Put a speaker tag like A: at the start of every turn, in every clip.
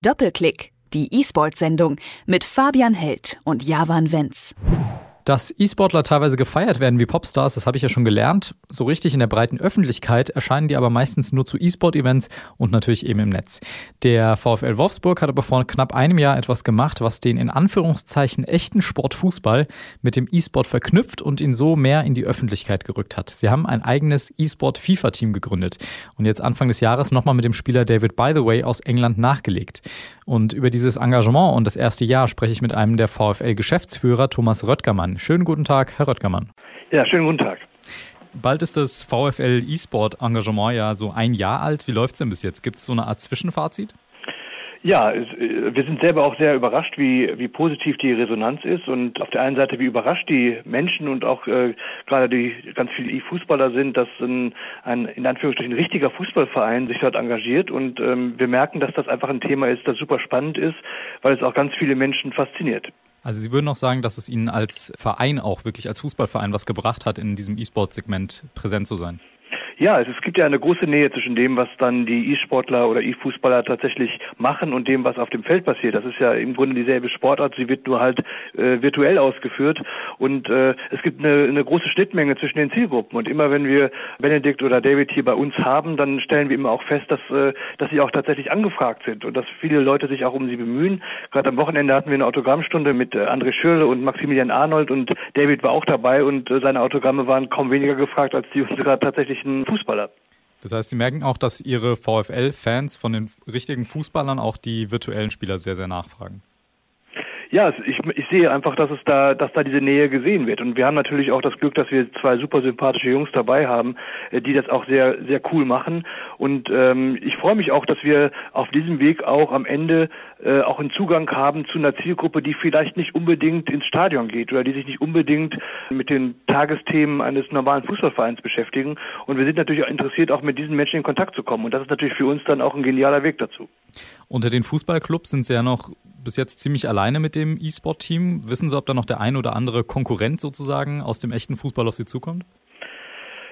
A: Doppelklick, die E-Sport-Sendung mit Fabian Held und Javan Wenz.
B: Dass E-Sportler teilweise gefeiert werden wie Popstars, das habe ich ja schon gelernt. So richtig in der breiten Öffentlichkeit erscheinen die aber meistens nur zu E-Sport-Events und natürlich eben im Netz. Der VfL Wolfsburg hat aber vor knapp einem Jahr etwas gemacht, was den in Anführungszeichen echten Sport Fußball mit dem E-Sport verknüpft und ihn so mehr in die Öffentlichkeit gerückt hat. Sie haben ein eigenes E-Sport FIFA-Team gegründet und jetzt Anfang des Jahres nochmal mit dem Spieler David By the Way aus England nachgelegt. Und über dieses Engagement und das erste Jahr spreche ich mit einem der VfL-Geschäftsführer, Thomas Röttgermann. Schönen guten Tag, Herr Röttgermann.
C: Ja, schönen guten Tag.
B: Bald ist das VfL E-Sport-Engagement ja so ein Jahr alt. Wie läuft es denn bis jetzt? Gibt es so eine Art Zwischenfazit?
C: Ja, äh, wir sind selber auch sehr überrascht, wie, wie positiv die Resonanz ist und auf der einen Seite, wie überrascht die Menschen und auch äh, gerade die ganz viele E-Fußballer sind, dass ein, ein in Anführungsstrichen richtiger Fußballverein sich dort engagiert und ähm, wir merken, dass das einfach ein Thema ist, das super spannend ist, weil es auch ganz viele Menschen fasziniert.
B: Also Sie würden auch sagen, dass es Ihnen als Verein auch wirklich als Fußballverein was gebracht hat, in diesem E-Sport-Segment präsent zu sein?
C: Ja, es, gibt ja eine große Nähe zwischen dem, was dann die E-Sportler oder E-Fußballer tatsächlich machen und dem, was auf dem Feld passiert. Das ist ja im Grunde dieselbe Sportart, sie wird nur halt äh, virtuell ausgeführt und äh, es gibt eine, eine große Schnittmenge zwischen den Zielgruppen und immer wenn wir Benedikt oder David hier bei uns haben, dann stellen wir immer auch fest, dass, äh, dass sie auch tatsächlich angefragt sind und dass viele Leute sich auch um sie bemühen. Gerade am Wochenende hatten wir eine Autogrammstunde mit äh, André Schürle und Maximilian Arnold und David war auch dabei und äh, seine Autogramme waren kaum weniger gefragt als die unserer tatsächlichen Fußballer.
B: Das heißt, Sie merken auch, dass Ihre VfL-Fans von den richtigen Fußballern auch die virtuellen Spieler sehr, sehr nachfragen.
C: Ja, ich, ich sehe einfach, dass es da, dass da diese Nähe gesehen wird. Und wir haben natürlich auch das Glück, dass wir zwei super sympathische Jungs dabei haben, äh, die das auch sehr, sehr cool machen. Und ähm, ich freue mich auch, dass wir auf diesem Weg auch am Ende äh, auch einen Zugang haben zu einer Zielgruppe, die vielleicht nicht unbedingt ins Stadion geht oder die sich nicht unbedingt mit den Tagesthemen eines normalen Fußballvereins beschäftigen. Und wir sind natürlich auch interessiert, auch mit diesen Menschen in Kontakt zu kommen. Und das ist natürlich für uns dann auch ein genialer Weg dazu.
B: Unter den Fußballclubs sind Sie ja noch bis jetzt ziemlich alleine mit dem E-Sport-Team. Wissen Sie, ob da noch der ein oder andere Konkurrent sozusagen aus dem echten Fußball auf Sie zukommt?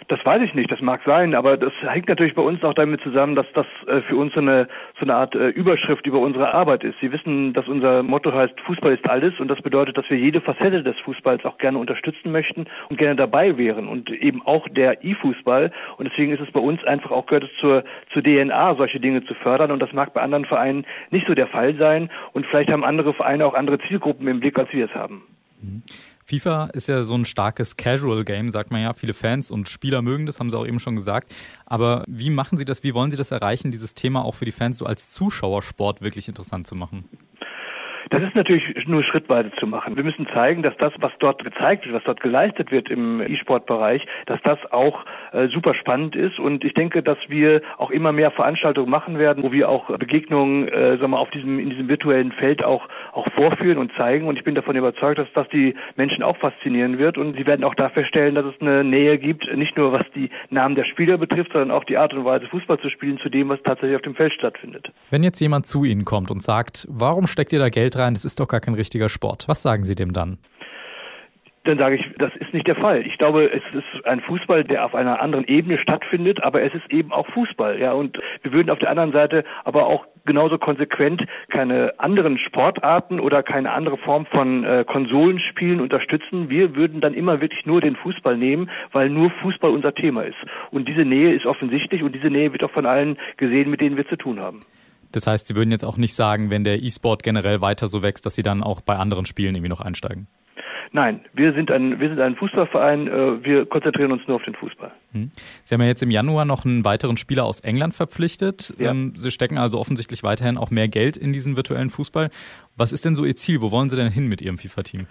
C: Das weiß ich nicht, das mag sein, aber das hängt natürlich bei uns auch damit zusammen, dass das äh, für uns so eine, so eine Art äh, Überschrift über unsere Arbeit ist. Sie wissen, dass unser Motto heißt, Fußball ist alles und das bedeutet, dass wir jede Facette des Fußballs auch gerne unterstützen möchten und gerne dabei wären und eben auch der E-Fußball. Und deswegen ist es bei uns einfach auch, gehört es zur, zur DNA, solche Dinge zu fördern und das mag bei anderen Vereinen nicht so der Fall sein und vielleicht haben andere Vereine auch andere Zielgruppen im Blick, als wir es haben.
B: Mhm. FIFA ist ja so ein starkes Casual-Game, sagt man ja. Viele Fans und Spieler mögen das, haben sie auch eben schon gesagt. Aber wie machen Sie das, wie wollen Sie das erreichen, dieses Thema auch für die Fans so als Zuschauersport wirklich interessant zu machen?
C: Das ist natürlich nur schrittweise zu machen. Wir müssen zeigen, dass das, was dort gezeigt wird, was dort geleistet wird im E-Sport-Bereich, dass das auch äh, super spannend ist. Und ich denke, dass wir auch immer mehr Veranstaltungen machen werden, wo wir auch Begegnungen äh, sagen wir, auf diesem, in diesem virtuellen Feld auch, auch vorführen und zeigen. Und ich bin davon überzeugt, dass das die Menschen auch faszinieren wird. Und sie werden auch da feststellen, dass es eine Nähe gibt, nicht nur was die Namen der Spieler betrifft, sondern auch die Art und Weise, Fußball zu spielen, zu dem, was tatsächlich auf dem Feld stattfindet.
B: Wenn jetzt jemand zu Ihnen kommt und sagt, warum steckt ihr da Geld rein, das ist doch gar kein richtiger Sport. Was sagen Sie dem dann?
C: dann sage ich, das ist nicht der Fall. Ich glaube, es ist ein Fußball, der auf einer anderen Ebene stattfindet, aber es ist eben auch Fußball. Ja, und wir würden auf der anderen Seite aber auch genauso konsequent keine anderen Sportarten oder keine andere Form von äh, Konsolenspielen unterstützen. Wir würden dann immer wirklich nur den Fußball nehmen, weil nur Fußball unser Thema ist. Und diese Nähe ist offensichtlich und diese Nähe wird auch von allen gesehen, mit denen wir zu tun haben.
B: Das heißt, Sie würden jetzt auch nicht sagen, wenn der E-Sport generell weiter so wächst, dass Sie dann auch bei anderen Spielen irgendwie noch einsteigen?
C: Nein, wir sind ein, wir sind ein Fußballverein, äh, wir konzentrieren uns nur auf den Fußball.
B: Hm. Sie haben ja jetzt im Januar noch einen weiteren Spieler aus England verpflichtet. Ja. Ähm, Sie stecken also offensichtlich weiterhin auch mehr Geld in diesen virtuellen Fußball. Was ist denn so Ihr Ziel? Wo wollen Sie denn hin mit Ihrem FIFA-Team?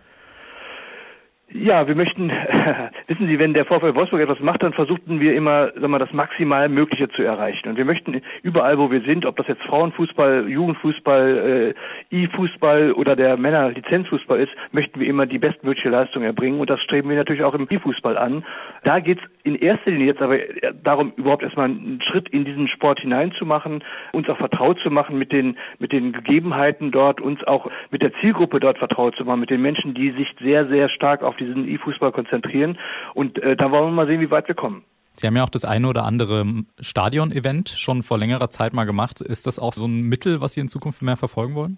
C: Ja, wir möchten, wissen Sie, wenn der VfL Wolfsburg etwas macht, dann versuchten wir immer, sagen wir, das maximal Mögliche zu erreichen. Und wir möchten überall, wo wir sind, ob das jetzt Frauenfußball, Jugendfußball, äh, E-Fußball oder der Männer-Lizenzfußball ist, möchten wir immer die bestmögliche Leistung erbringen. Und das streben wir natürlich auch im E-Fußball an. Da geht es in erster Linie jetzt aber darum, überhaupt erstmal einen Schritt in diesen Sport hineinzumachen, uns auch vertraut zu machen mit den, mit den Gegebenheiten dort, uns auch mit der Zielgruppe dort vertraut zu machen, mit den Menschen, die sich sehr, sehr stark auf diesen E-Fußball konzentrieren. Und äh, da wollen wir mal sehen, wie weit wir kommen.
B: Sie haben ja auch das eine oder andere Stadion-Event schon vor längerer Zeit mal gemacht. Ist das auch so ein Mittel, was Sie in Zukunft mehr verfolgen wollen?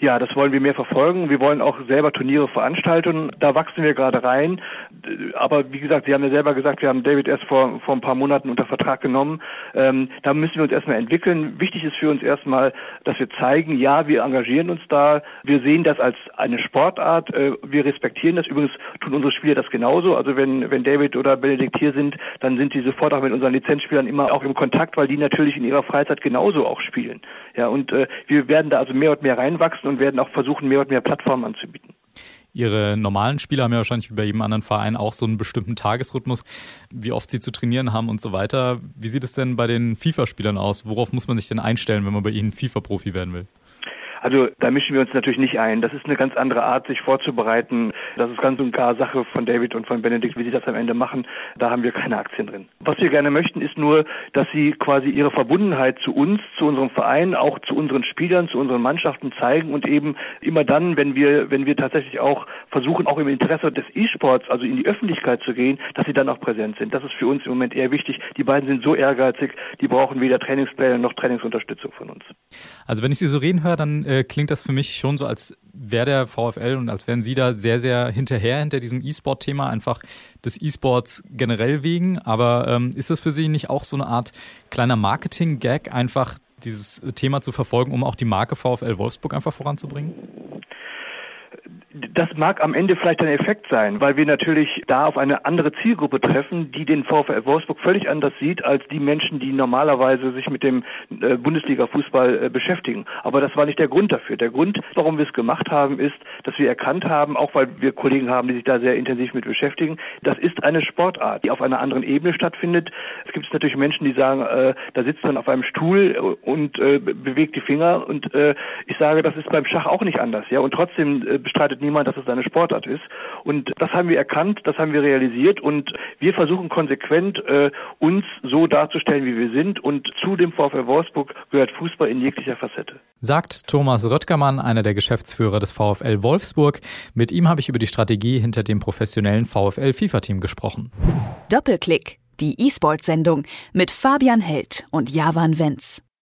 C: Ja, das wollen wir mehr verfolgen. Wir wollen auch selber Turniere veranstalten. Da wachsen wir gerade rein. Aber wie gesagt, Sie haben ja selber gesagt, wir haben David erst vor, vor ein paar Monaten unter Vertrag genommen. Ähm, da müssen wir uns erstmal entwickeln. Wichtig ist für uns erstmal, dass wir zeigen, ja, wir engagieren uns da. Wir sehen das als eine Sportart. Äh, wir respektieren das. Übrigens tun unsere Spieler das genauso. Also wenn, wenn David oder Benedikt hier sind, dann sind die sofort auch mit unseren Lizenzspielern immer auch im Kontakt, weil die natürlich in ihrer Freizeit genauso auch spielen. Ja, und äh, wir werden da also mehr und mehr reinwachsen und werden auch versuchen, mehr und mehr Plattformen anzubieten.
B: Ihre normalen Spieler haben ja wahrscheinlich wie bei jedem anderen Verein auch so einen bestimmten Tagesrhythmus, wie oft sie zu trainieren haben und so weiter. Wie sieht es denn bei den FIFA-Spielern aus? Worauf muss man sich denn einstellen, wenn man bei ihnen FIFA-Profi werden will?
C: Also da mischen wir uns natürlich nicht ein. Das ist eine ganz andere Art, sich vorzubereiten. Das ist ganz und gar Sache von David und von Benedikt, wie sie das am Ende machen. Da haben wir keine Aktien drin. Was wir gerne möchten, ist nur, dass sie quasi ihre Verbundenheit zu uns, zu unserem Verein, auch zu unseren Spielern, zu unseren Mannschaften zeigen und eben immer dann, wenn wir, wenn wir tatsächlich auch versuchen, auch im Interesse des E-Sports, also in die Öffentlichkeit zu gehen, dass sie dann auch präsent sind. Das ist für uns im Moment eher wichtig. Die beiden sind so ehrgeizig, die brauchen weder Trainingspläne noch Trainingsunterstützung von uns.
B: Also wenn ich Sie so reden höre, dann äh, klingt das für mich schon so, als wäre der VfL und als wären Sie da sehr, sehr hinterher hinter diesem E-Sport-Thema, einfach des E-Sports generell wegen. Aber ähm, ist das für Sie nicht auch so eine Art kleiner Marketing-Gag, einfach dieses Thema zu verfolgen, um auch die Marke VfL Wolfsburg einfach voranzubringen?
C: Das mag am Ende vielleicht ein Effekt sein, weil wir natürlich da auf eine andere Zielgruppe treffen, die den VfL Wolfsburg völlig anders sieht als die Menschen, die normalerweise sich mit dem äh, Bundesliga-Fußball äh, beschäftigen. Aber das war nicht der Grund dafür. Der Grund, warum wir es gemacht haben, ist, dass wir erkannt haben, auch weil wir Kollegen haben, die sich da sehr intensiv mit beschäftigen, das ist eine Sportart, die auf einer anderen Ebene stattfindet. Es gibt natürlich Menschen, die sagen, äh, da sitzt man auf einem Stuhl und äh, bewegt die Finger und äh, ich sage, das ist beim Schach auch nicht anders. Ja, und trotzdem äh, bestreitet niemand, dass es eine Sportart ist. Und das haben wir erkannt, das haben wir realisiert und wir versuchen konsequent äh, uns so darzustellen, wie wir sind. Und zu dem VfL Wolfsburg gehört Fußball in jeglicher Facette.
B: Sagt Thomas Röttgermann, einer der Geschäftsführer des VfL Wolfsburg. Mit ihm habe ich über die Strategie hinter dem professionellen VfL FIFA-Team gesprochen.
A: Doppelklick, die E-Sport-Sendung mit Fabian Held und Javan Wenz.